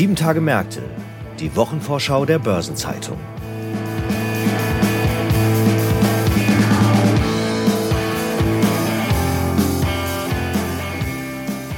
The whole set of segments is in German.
Sieben Tage Märkte, die Wochenvorschau der Börsenzeitung.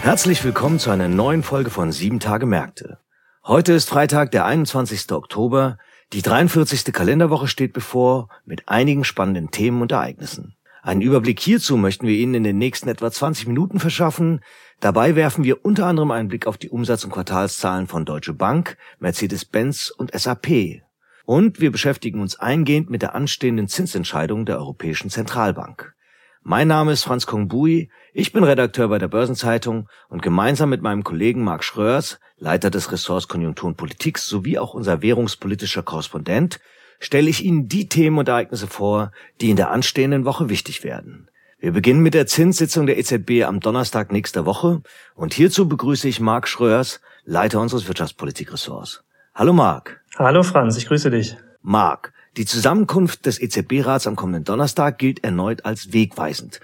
Herzlich willkommen zu einer neuen Folge von Sieben Tage Märkte. Heute ist Freitag, der 21. Oktober. Die 43. Kalenderwoche steht bevor mit einigen spannenden Themen und Ereignissen. Einen Überblick hierzu möchten wir Ihnen in den nächsten etwa 20 Minuten verschaffen. Dabei werfen wir unter anderem einen Blick auf die Umsatz- und Quartalszahlen von Deutsche Bank, Mercedes-Benz und SAP. Und wir beschäftigen uns eingehend mit der anstehenden Zinsentscheidung der Europäischen Zentralbank. Mein Name ist Franz Kongbui, ich bin Redakteur bei der Börsenzeitung und gemeinsam mit meinem Kollegen Marc Schröers, Leiter des Ressorts Konjunktur und Politik sowie auch unser währungspolitischer Korrespondent, stelle ich Ihnen die Themen und Ereignisse vor, die in der anstehenden Woche wichtig werden. Wir beginnen mit der Zinssitzung der EZB am Donnerstag nächster Woche und hierzu begrüße ich Marc Schröers, Leiter unseres Wirtschaftspolitikressorts. Hallo Marc. Hallo Franz, ich grüße dich. Marc, die Zusammenkunft des EZB-Rats am kommenden Donnerstag gilt erneut als wegweisend.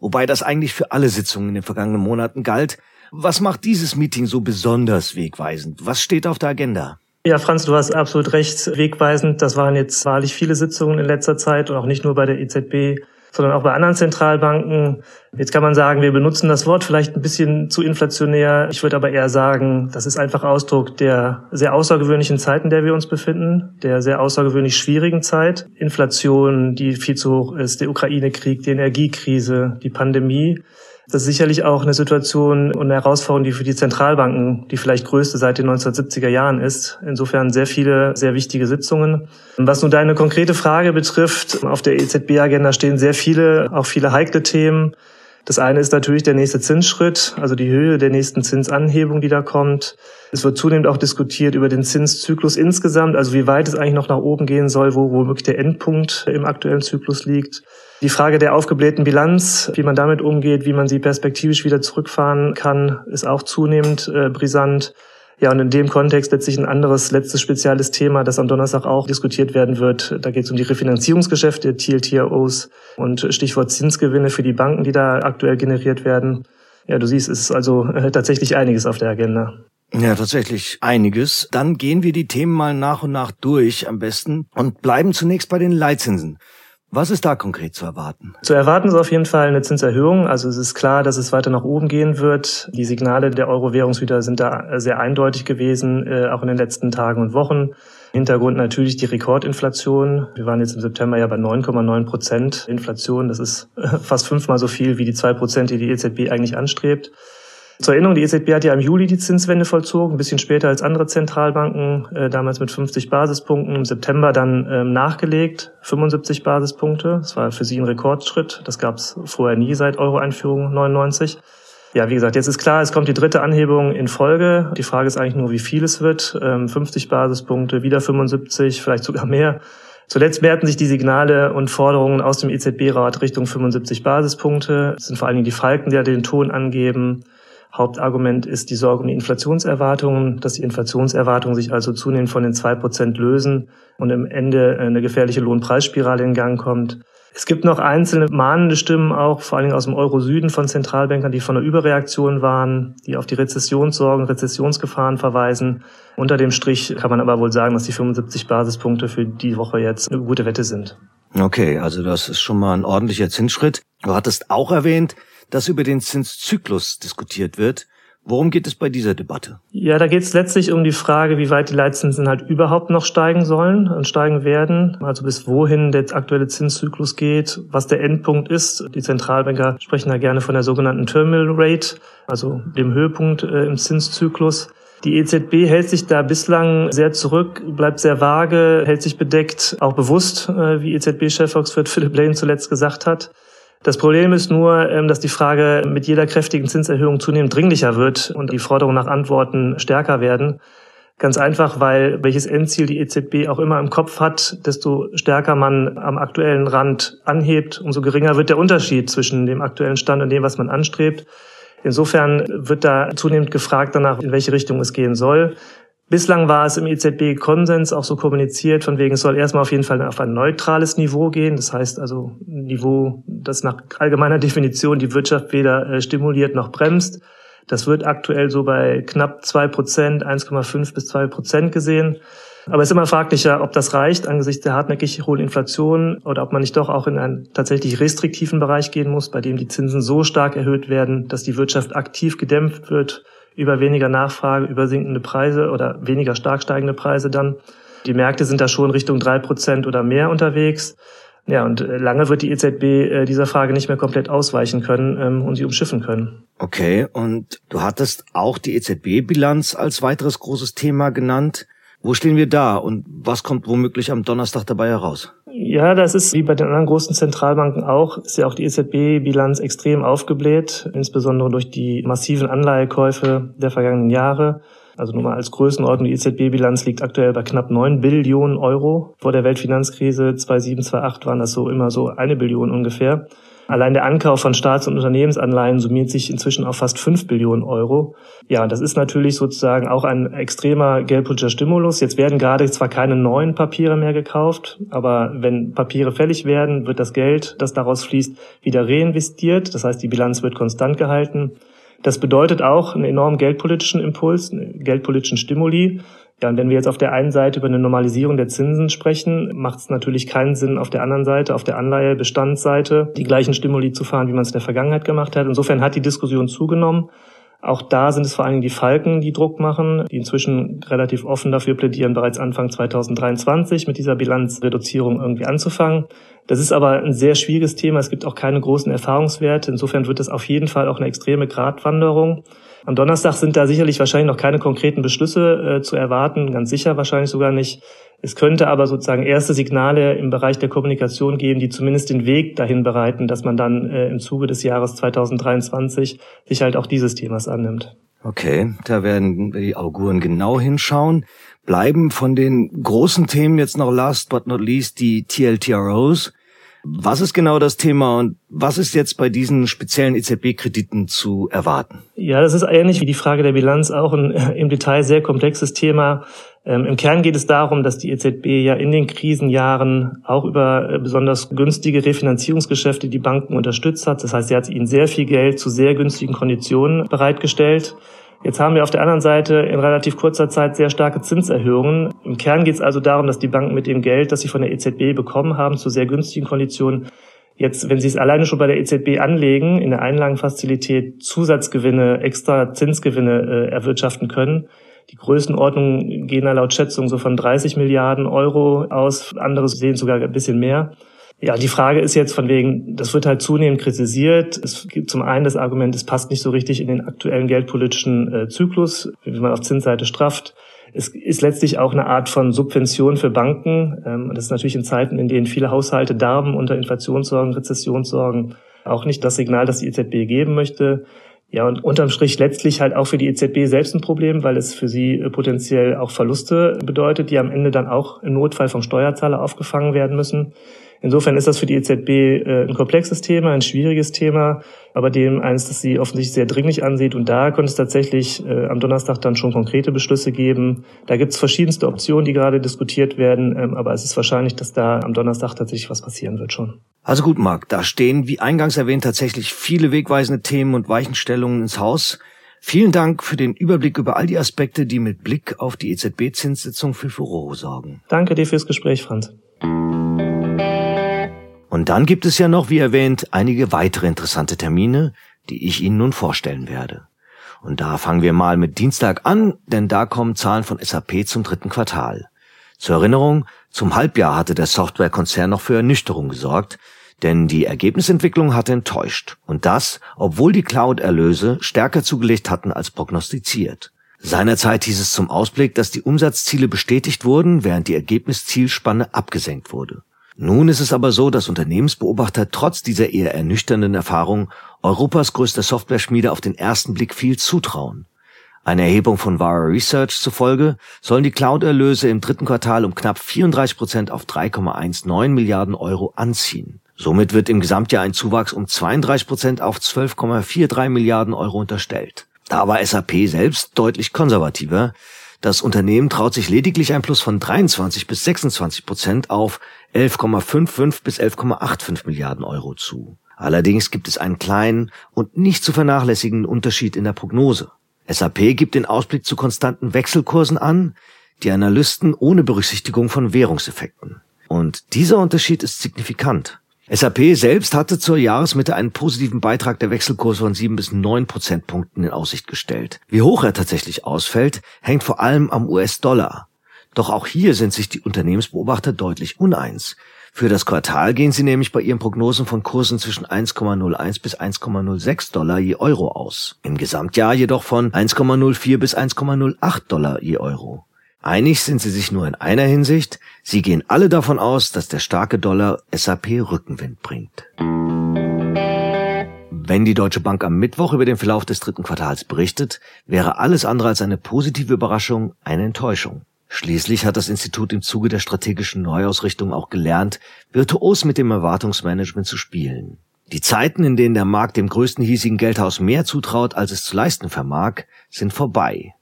Wobei das eigentlich für alle Sitzungen in den vergangenen Monaten galt. Was macht dieses Meeting so besonders wegweisend? Was steht auf der Agenda? Ja, Franz, du hast absolut recht. Wegweisend. Das waren jetzt wahrlich viele Sitzungen in letzter Zeit und auch nicht nur bei der EZB sondern auch bei anderen Zentralbanken. Jetzt kann man sagen, wir benutzen das Wort vielleicht ein bisschen zu inflationär. Ich würde aber eher sagen, das ist einfach Ausdruck der sehr außergewöhnlichen Zeiten, in der wir uns befinden, der sehr außergewöhnlich schwierigen Zeit. Inflation, die viel zu hoch ist, der Ukraine-Krieg, die Energiekrise, die Pandemie. Das ist sicherlich auch eine Situation und eine Herausforderung, die für die Zentralbanken die vielleicht größte seit den 1970er Jahren ist. Insofern sehr viele, sehr wichtige Sitzungen. Was nun deine konkrete Frage betrifft, auf der EZB-Agenda stehen sehr viele, auch viele heikle Themen. Das eine ist natürlich der nächste Zinsschritt, also die Höhe der nächsten Zinsanhebung, die da kommt. Es wird zunehmend auch diskutiert über den Zinszyklus insgesamt, also wie weit es eigentlich noch nach oben gehen soll, wo womöglich der Endpunkt im aktuellen Zyklus liegt. Die Frage der aufgeblähten Bilanz, wie man damit umgeht, wie man sie perspektivisch wieder zurückfahren kann, ist auch zunehmend äh, brisant. Ja, und in dem Kontext letztlich ein anderes letztes spezielles Thema, das am Donnerstag auch diskutiert werden wird. Da geht es um die Refinanzierungsgeschäfte, TLTROs und Stichwort Zinsgewinne für die Banken, die da aktuell generiert werden. Ja, du siehst, es ist also äh, tatsächlich einiges auf der Agenda. Ja, tatsächlich einiges. Dann gehen wir die Themen mal nach und nach durch am besten und bleiben zunächst bei den Leitzinsen. Was ist da konkret zu erwarten? Zu erwarten ist auf jeden Fall eine Zinserhöhung. Also es ist klar, dass es weiter nach oben gehen wird. Die Signale der Euro-Währungshüter sind da sehr eindeutig gewesen, äh, auch in den letzten Tagen und Wochen. Hintergrund natürlich die Rekordinflation. Wir waren jetzt im September ja bei 9,9 Prozent Inflation. Das ist äh, fast fünfmal so viel wie die zwei Prozent, die die EZB eigentlich anstrebt. Zur Erinnerung, die EZB hat ja im Juli die Zinswende vollzogen, ein bisschen später als andere Zentralbanken, äh, damals mit 50 Basispunkten, im September dann ähm, nachgelegt, 75 Basispunkte. Das war für sie ein Rekordschritt. Das gab es vorher nie seit Euro-Einführung 99. Ja, wie gesagt, jetzt ist klar, es kommt die dritte Anhebung in Folge. Die Frage ist eigentlich nur, wie viel es wird. Ähm, 50 Basispunkte, wieder 75, vielleicht sogar mehr. Zuletzt mehrten sich die Signale und Forderungen aus dem EZB-Rat Richtung 75 Basispunkte. Es sind vor allen Dingen die Falken, die ja den Ton angeben. Hauptargument ist die Sorge um die Inflationserwartungen, dass die Inflationserwartungen sich also zunehmend von den zwei Prozent lösen und im Ende eine gefährliche Lohnpreisspirale in Gang kommt. Es gibt noch einzelne mahnende Stimmen auch, vor allen Dingen aus dem Euro-Süden von Zentralbankern, die von einer Überreaktion waren, die auf die Rezessionssorgen, Rezessionsgefahren verweisen. Unter dem Strich kann man aber wohl sagen, dass die 75 Basispunkte für die Woche jetzt eine gute Wette sind. Okay, also das ist schon mal ein ordentlicher Zinsschritt. Du hattest auch erwähnt, dass über den Zinszyklus diskutiert wird. Worum geht es bei dieser Debatte? Ja, da geht es letztlich um die Frage, wie weit die Leitzinsen halt überhaupt noch steigen sollen und steigen werden. Also bis wohin der aktuelle Zinszyklus geht, was der Endpunkt ist. Die Zentralbanker sprechen da gerne von der sogenannten Terminal Rate, also dem Höhepunkt äh, im Zinszyklus. Die EZB hält sich da bislang sehr zurück, bleibt sehr vage, hält sich bedeckt, auch bewusst, äh, wie EZB-Chef Volkswirt Philip Lane zuletzt gesagt hat. Das Problem ist nur, ähm, dass die Frage mit jeder kräftigen Zinserhöhung zunehmend dringlicher wird und die Forderungen nach Antworten stärker werden. Ganz einfach, weil welches Endziel die EZB auch immer im Kopf hat, desto stärker man am aktuellen Rand anhebt, umso geringer wird der Unterschied zwischen dem aktuellen Stand und dem, was man anstrebt. Insofern wird da zunehmend gefragt danach, in welche Richtung es gehen soll. Bislang war es im EZB-Konsens auch so kommuniziert, von wegen es soll erstmal auf jeden Fall auf ein neutrales Niveau gehen. Das heißt also ein Niveau, das nach allgemeiner Definition die Wirtschaft weder äh, stimuliert noch bremst. Das wird aktuell so bei knapp zwei Prozent, 1,5 bis zwei Prozent gesehen. Aber es ist immer fraglicher, ob das reicht angesichts der hartnäckig hohen Inflation oder ob man nicht doch auch in einen tatsächlich restriktiven Bereich gehen muss, bei dem die Zinsen so stark erhöht werden, dass die Wirtschaft aktiv gedämpft wird über weniger Nachfrage, über sinkende Preise oder weniger stark steigende Preise dann. Die Märkte sind da schon Richtung drei Prozent oder mehr unterwegs. Ja, und äh, lange wird die EZB äh, dieser Frage nicht mehr komplett ausweichen können ähm, und sie umschiffen können. Okay, und du hattest auch die EZB-Bilanz als weiteres großes Thema genannt. Wo stehen wir da und was kommt womöglich am Donnerstag dabei heraus? Ja, das ist wie bei den anderen großen Zentralbanken auch, ist ja auch die EZB-Bilanz extrem aufgebläht, insbesondere durch die massiven Anleihekäufe der vergangenen Jahre. Also nur mal als Größenordnung, die EZB-Bilanz liegt aktuell bei knapp 9 Billionen Euro. Vor der Weltfinanzkrise 2007, 2008 waren das so immer so eine Billion ungefähr. Allein der Ankauf von Staats- und Unternehmensanleihen summiert sich inzwischen auf fast 5 Billionen Euro. Ja, das ist natürlich sozusagen auch ein extremer geldpolitischer Stimulus. Jetzt werden gerade zwar keine neuen Papiere mehr gekauft, aber wenn Papiere fällig werden, wird das Geld, das daraus fließt, wieder reinvestiert. Das heißt, die Bilanz wird konstant gehalten. Das bedeutet auch einen enormen geldpolitischen Impuls, einen geldpolitischen Stimuli. Ja, und wenn wir jetzt auf der einen Seite über eine Normalisierung der Zinsen sprechen, macht es natürlich keinen Sinn, auf der anderen Seite, auf der Anleihebestandsseite, die gleichen Stimuli zu fahren, wie man es in der Vergangenheit gemacht hat. Insofern hat die Diskussion zugenommen. Auch da sind es vor allen Dingen die Falken, die Druck machen, die inzwischen relativ offen dafür plädieren, bereits Anfang 2023 mit dieser Bilanzreduzierung irgendwie anzufangen. Das ist aber ein sehr schwieriges Thema. Es gibt auch keine großen Erfahrungswerte. Insofern wird es auf jeden Fall auch eine extreme Gratwanderung. Am Donnerstag sind da sicherlich wahrscheinlich noch keine konkreten Beschlüsse äh, zu erwarten, ganz sicher wahrscheinlich sogar nicht. Es könnte aber sozusagen erste Signale im Bereich der Kommunikation geben, die zumindest den Weg dahin bereiten, dass man dann äh, im Zuge des Jahres 2023 sich halt auch dieses Themas annimmt. Okay, da werden die Auguren genau hinschauen. Bleiben von den großen Themen jetzt noch last but not least die TLTROs. Was ist genau das Thema und was ist jetzt bei diesen speziellen EZB-Krediten zu erwarten? Ja, das ist ähnlich wie die Frage der Bilanz auch ein im Detail sehr komplexes Thema. Ähm, Im Kern geht es darum, dass die EZB ja in den Krisenjahren auch über äh, besonders günstige Refinanzierungsgeschäfte die Banken unterstützt hat. Das heißt, sie hat ihnen sehr viel Geld zu sehr günstigen Konditionen bereitgestellt. Jetzt haben wir auf der anderen Seite in relativ kurzer Zeit sehr starke Zinserhöhungen. Im Kern geht es also darum, dass die Banken mit dem Geld, das sie von der EZB bekommen haben, zu sehr günstigen Konditionen, jetzt, wenn sie es alleine schon bei der EZB anlegen, in der Einlagenfazilität Zusatzgewinne, extra Zinsgewinne äh, erwirtschaften können. Die Größenordnungen gehen da laut Schätzung so von 30 Milliarden Euro aus. Andere sehen sogar ein bisschen mehr. Ja, die Frage ist jetzt von wegen, das wird halt zunehmend kritisiert. Es gibt zum einen das Argument, es passt nicht so richtig in den aktuellen geldpolitischen äh, Zyklus, wie man auf Zinsseite strafft. Es ist letztlich auch eine Art von Subvention für Banken. Ähm, das ist natürlich in Zeiten, in denen viele Haushalte darben unter Inflationssorgen, Rezessionssorgen, auch nicht das Signal, das die EZB geben möchte. Ja, und unterm Strich letztlich halt auch für die EZB selbst ein Problem, weil es für sie äh, potenziell auch Verluste bedeutet, die am Ende dann auch im Notfall vom Steuerzahler aufgefangen werden müssen. Insofern ist das für die EZB äh, ein komplexes Thema, ein schwieriges Thema, aber dem eines, das sie offensichtlich sehr dringlich ansieht. Und da könnte es tatsächlich äh, am Donnerstag dann schon konkrete Beschlüsse geben. Da gibt es verschiedenste Optionen, die gerade diskutiert werden, ähm, aber es ist wahrscheinlich, dass da am Donnerstag tatsächlich was passieren wird schon. Also gut, Marc, da stehen, wie eingangs erwähnt, tatsächlich viele wegweisende Themen und Weichenstellungen ins Haus. Vielen Dank für den Überblick über all die Aspekte, die mit Blick auf die EZB-Zinssitzung für Furore sorgen. Danke dir fürs Gespräch, Franz. Und dann gibt es ja noch, wie erwähnt, einige weitere interessante Termine, die ich Ihnen nun vorstellen werde. Und da fangen wir mal mit Dienstag an, denn da kommen Zahlen von SAP zum dritten Quartal. Zur Erinnerung, zum Halbjahr hatte der Softwarekonzern noch für Ernüchterung gesorgt, denn die Ergebnisentwicklung hatte enttäuscht. Und das, obwohl die Cloud-Erlöse stärker zugelegt hatten als prognostiziert. Seinerzeit hieß es zum Ausblick, dass die Umsatzziele bestätigt wurden, während die Ergebniszielspanne abgesenkt wurde. Nun ist es aber so, dass Unternehmensbeobachter trotz dieser eher ernüchternden Erfahrung Europas größter Software-Schmiede auf den ersten Blick viel zutrauen. Eine Erhebung von Vara Research zufolge sollen die Cloud-Erlöse im dritten Quartal um knapp 34 Prozent auf 3,19 Milliarden Euro anziehen. Somit wird im Gesamtjahr ein Zuwachs um 32 Prozent auf 12,43 Milliarden Euro unterstellt. Da war SAP selbst deutlich konservativer. Das Unternehmen traut sich lediglich ein Plus von 23 bis 26 Prozent auf 11,55 bis 11,85 Milliarden Euro zu. Allerdings gibt es einen kleinen und nicht zu vernachlässigenden Unterschied in der Prognose. SAP gibt den Ausblick zu konstanten Wechselkursen an, die Analysten ohne Berücksichtigung von Währungseffekten. Und dieser Unterschied ist signifikant. SAP selbst hatte zur Jahresmitte einen positiven Beitrag der Wechselkurs von sieben bis neun Prozentpunkten in Aussicht gestellt. Wie hoch er tatsächlich ausfällt, hängt vor allem am US-Dollar. Doch auch hier sind sich die Unternehmensbeobachter deutlich uneins. Für das Quartal gehen sie nämlich bei ihren Prognosen von Kursen zwischen 1,01 bis 1,06 Dollar je Euro aus. Im Gesamtjahr jedoch von 1,04 bis 1,08 Dollar je Euro. Einig sind sie sich nur in einer Hinsicht, sie gehen alle davon aus, dass der starke Dollar SAP Rückenwind bringt. Wenn die Deutsche Bank am Mittwoch über den Verlauf des dritten Quartals berichtet, wäre alles andere als eine positive Überraschung eine Enttäuschung. Schließlich hat das Institut im Zuge der strategischen Neuausrichtung auch gelernt, virtuos mit dem Erwartungsmanagement zu spielen. Die Zeiten, in denen der Markt dem größten hiesigen Geldhaus mehr zutraut, als es zu leisten vermag, sind vorbei.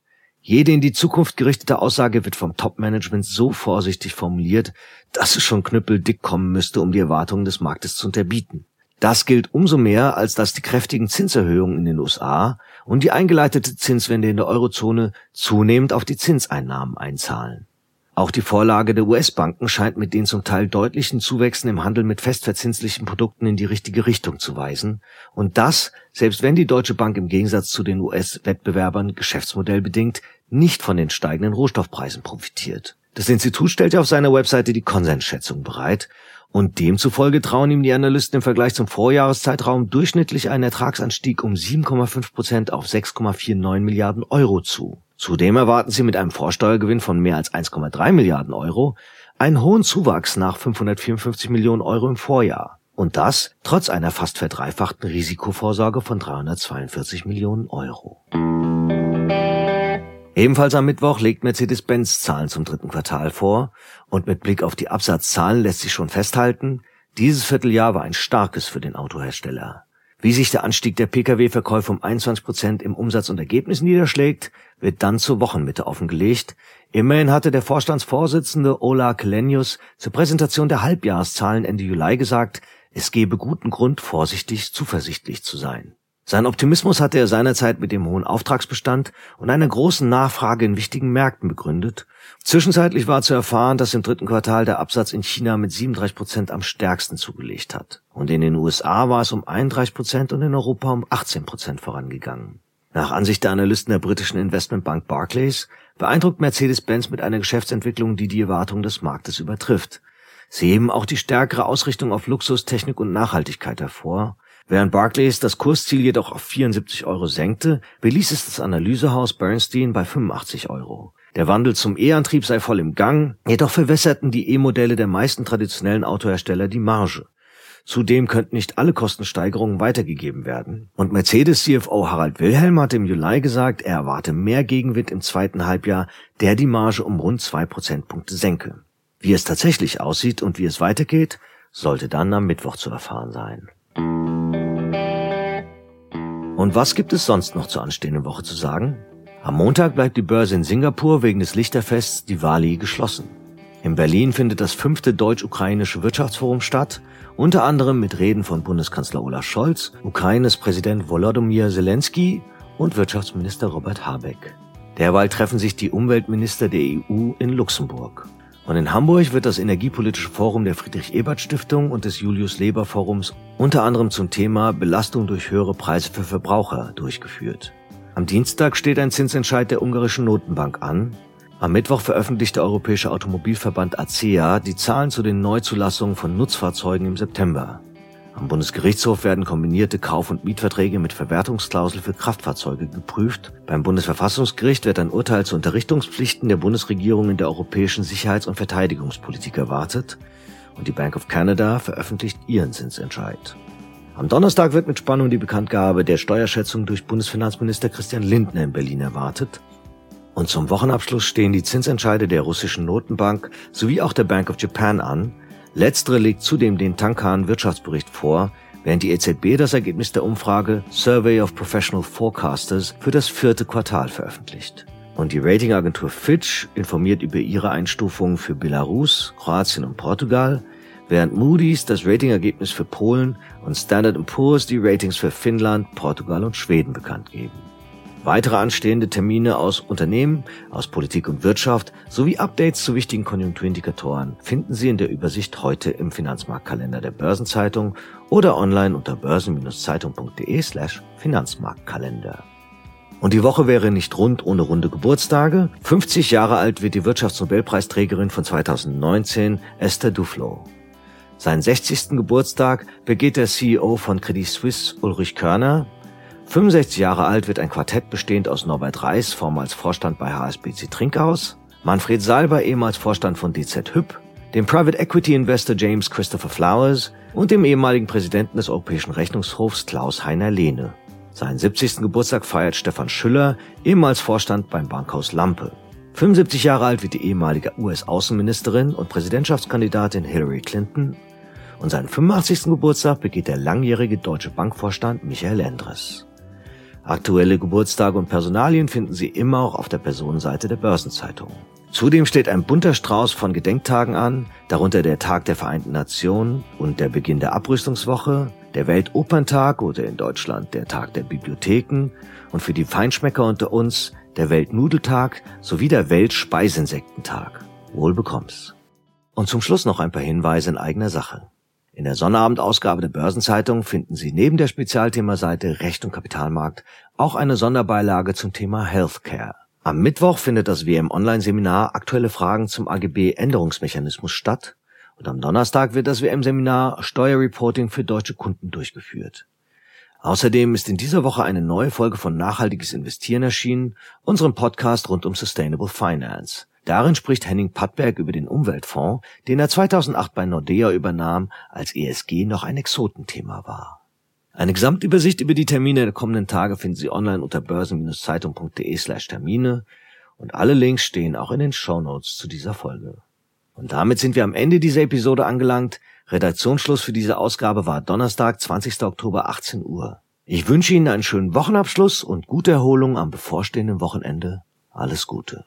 Jede in die Zukunft gerichtete Aussage wird vom Top-Management so vorsichtig formuliert, dass es schon knüppeldick kommen müsste, um die Erwartungen des Marktes zu unterbieten. Das gilt umso mehr, als dass die kräftigen Zinserhöhungen in den USA und die eingeleitete Zinswende in der Eurozone zunehmend auf die Zinseinnahmen einzahlen. Auch die Vorlage der US-Banken scheint mit den zum Teil deutlichen Zuwächsen im Handel mit festverzinslichen Produkten in die richtige Richtung zu weisen. Und das, selbst wenn die Deutsche Bank im Gegensatz zu den US-Wettbewerbern geschäftsmodellbedingt nicht von den steigenden Rohstoffpreisen profitiert. Das Institut stellte auf seiner Webseite die Konsensschätzung bereit und demzufolge trauen ihm die Analysten im Vergleich zum Vorjahreszeitraum durchschnittlich einen Ertragsanstieg um 7,5 Prozent auf 6,49 Milliarden Euro zu. Zudem erwarten sie mit einem Vorsteuergewinn von mehr als 1,3 Milliarden Euro einen hohen Zuwachs nach 554 Millionen Euro im Vorjahr. Und das trotz einer fast verdreifachten Risikovorsorge von 342 Millionen Euro. Ebenfalls am Mittwoch legt Mercedes-Benz Zahlen zum dritten Quartal vor und mit Blick auf die Absatzzahlen lässt sich schon festhalten, dieses Vierteljahr war ein starkes für den Autohersteller. Wie sich der Anstieg der Pkw-Verkäufe um 21 Prozent im Umsatz und Ergebnis niederschlägt, wird dann zur Wochenmitte offengelegt. Immerhin hatte der Vorstandsvorsitzende Ola Kelenius zur Präsentation der Halbjahreszahlen Ende Juli gesagt, es gebe guten Grund, vorsichtig zuversichtlich zu sein. Sein Optimismus hatte er seinerzeit mit dem hohen Auftragsbestand und einer großen Nachfrage in wichtigen Märkten begründet. Zwischenzeitlich war zu erfahren, dass im dritten Quartal der Absatz in China mit 37 Prozent am stärksten zugelegt hat. Und in den USA war es um 31 Prozent und in Europa um 18 Prozent vorangegangen. Nach Ansicht der Analysten der britischen Investmentbank Barclays beeindruckt Mercedes-Benz mit einer Geschäftsentwicklung, die die Erwartungen des Marktes übertrifft. Sie heben auch die stärkere Ausrichtung auf Luxus, Technik und Nachhaltigkeit hervor Während Barclays das Kursziel jedoch auf 74 Euro senkte, beließ es das Analysehaus Bernstein bei 85 Euro. Der Wandel zum E-Antrieb sei voll im Gang, jedoch verwässerten die E-Modelle der meisten traditionellen Autohersteller die Marge. Zudem könnten nicht alle Kostensteigerungen weitergegeben werden. Und Mercedes CFO Harald Wilhelm hatte im Juli gesagt, er erwarte mehr Gegenwind im zweiten Halbjahr, der die Marge um rund zwei Prozentpunkte senke. Wie es tatsächlich aussieht und wie es weitergeht, sollte dann am Mittwoch zu erfahren sein. Und was gibt es sonst noch zur anstehenden Woche zu sagen? Am Montag bleibt die Börse in Singapur wegen des Lichterfests Diwali geschlossen. In Berlin findet das fünfte deutsch-ukrainische Wirtschaftsforum statt, unter anderem mit Reden von Bundeskanzler Olaf Scholz, Ukraines Präsident Volodymyr Zelensky und Wirtschaftsminister Robert Habeck. Derweil treffen sich die Umweltminister der EU in Luxemburg. Und in Hamburg wird das Energiepolitische Forum der Friedrich-Ebert-Stiftung und des Julius-Leber-Forums unter anderem zum Thema Belastung durch höhere Preise für Verbraucher durchgeführt. Am Dienstag steht ein Zinsentscheid der ungarischen Notenbank an. Am Mittwoch veröffentlicht der Europäische Automobilverband ACEA die Zahlen zu den Neuzulassungen von Nutzfahrzeugen im September. Am Bundesgerichtshof werden kombinierte Kauf- und Mietverträge mit Verwertungsklausel für Kraftfahrzeuge geprüft. Beim Bundesverfassungsgericht wird ein Urteil zu Unterrichtungspflichten der Bundesregierung in der europäischen Sicherheits- und Verteidigungspolitik erwartet. Und die Bank of Canada veröffentlicht ihren Zinsentscheid. Am Donnerstag wird mit Spannung die Bekanntgabe der Steuerschätzung durch Bundesfinanzminister Christian Lindner in Berlin erwartet. Und zum Wochenabschluss stehen die Zinsentscheide der russischen Notenbank sowie auch der Bank of Japan an, Letztere legt zudem den Tankan Wirtschaftsbericht vor, während die EZB das Ergebnis der Umfrage Survey of Professional Forecasters für das vierte Quartal veröffentlicht. Und die Ratingagentur Fitch informiert über ihre Einstufungen für Belarus, Kroatien und Portugal, während Moody's das Ratingergebnis für Polen und Standard Poor's die Ratings für Finnland, Portugal und Schweden bekannt geben. Weitere anstehende Termine aus Unternehmen, aus Politik und Wirtschaft sowie Updates zu wichtigen Konjunkturindikatoren finden Sie in der Übersicht heute im Finanzmarktkalender der Börsenzeitung oder online unter börsen-zeitung.de slash Finanzmarktkalender. Und die Woche wäre nicht rund ohne runde Geburtstage. 50 Jahre alt wird die Wirtschaftsnobelpreisträgerin von 2019, Esther Duflo. Seinen 60. Geburtstag begeht der CEO von Credit Suisse, Ulrich Körner, 65 Jahre alt wird ein Quartett bestehend aus Norbert Reis, vormals Vorstand bei HSBC Trinkhaus, Manfred Salber, ehemals Vorstand von DZ Hüb, dem Private Equity Investor James Christopher Flowers und dem ehemaligen Präsidenten des Europäischen Rechnungshofs Klaus Heiner Lehne. Seinen 70. Geburtstag feiert Stefan Schüller, ehemals Vorstand beim Bankhaus Lampe. 75 Jahre alt wird die ehemalige US-Außenministerin und Präsidentschaftskandidatin Hillary Clinton und seinen 85. Geburtstag begeht der langjährige deutsche Bankvorstand Michael Endres. Aktuelle Geburtstage und Personalien finden Sie immer auch auf der Personenseite der Börsenzeitung. Zudem steht ein bunter Strauß von Gedenktagen an, darunter der Tag der Vereinten Nationen und der Beginn der Abrüstungswoche, der Weltoperntag oder in Deutschland der Tag der Bibliotheken und für die Feinschmecker unter uns der Weltnudeltag sowie der Weltspeisinsektentag. Wohl bekomm's. Und zum Schluss noch ein paar Hinweise in eigener Sache. In der Sonnabendausgabe der Börsenzeitung finden Sie neben der Spezialthemaseite Recht und Kapitalmarkt auch eine Sonderbeilage zum Thema Healthcare. Am Mittwoch findet das WM Online Seminar Aktuelle Fragen zum AGB Änderungsmechanismus statt und am Donnerstag wird das WM Seminar Steuerreporting für deutsche Kunden durchgeführt. Außerdem ist in dieser Woche eine neue Folge von Nachhaltiges Investieren erschienen, unserem Podcast rund um Sustainable Finance. Darin spricht Henning Pattberg über den Umweltfonds, den er 2008 bei Nordea übernahm, als ESG noch ein Exotenthema war. Eine Gesamtübersicht über die Termine der kommenden Tage finden Sie online unter börsen-zeitung.de slash Termine und alle Links stehen auch in den Show Notes zu dieser Folge. Und damit sind wir am Ende dieser Episode angelangt. Redaktionsschluss für diese Ausgabe war Donnerstag, 20. Oktober, 18 Uhr. Ich wünsche Ihnen einen schönen Wochenabschluss und gute Erholung am bevorstehenden Wochenende. Alles Gute.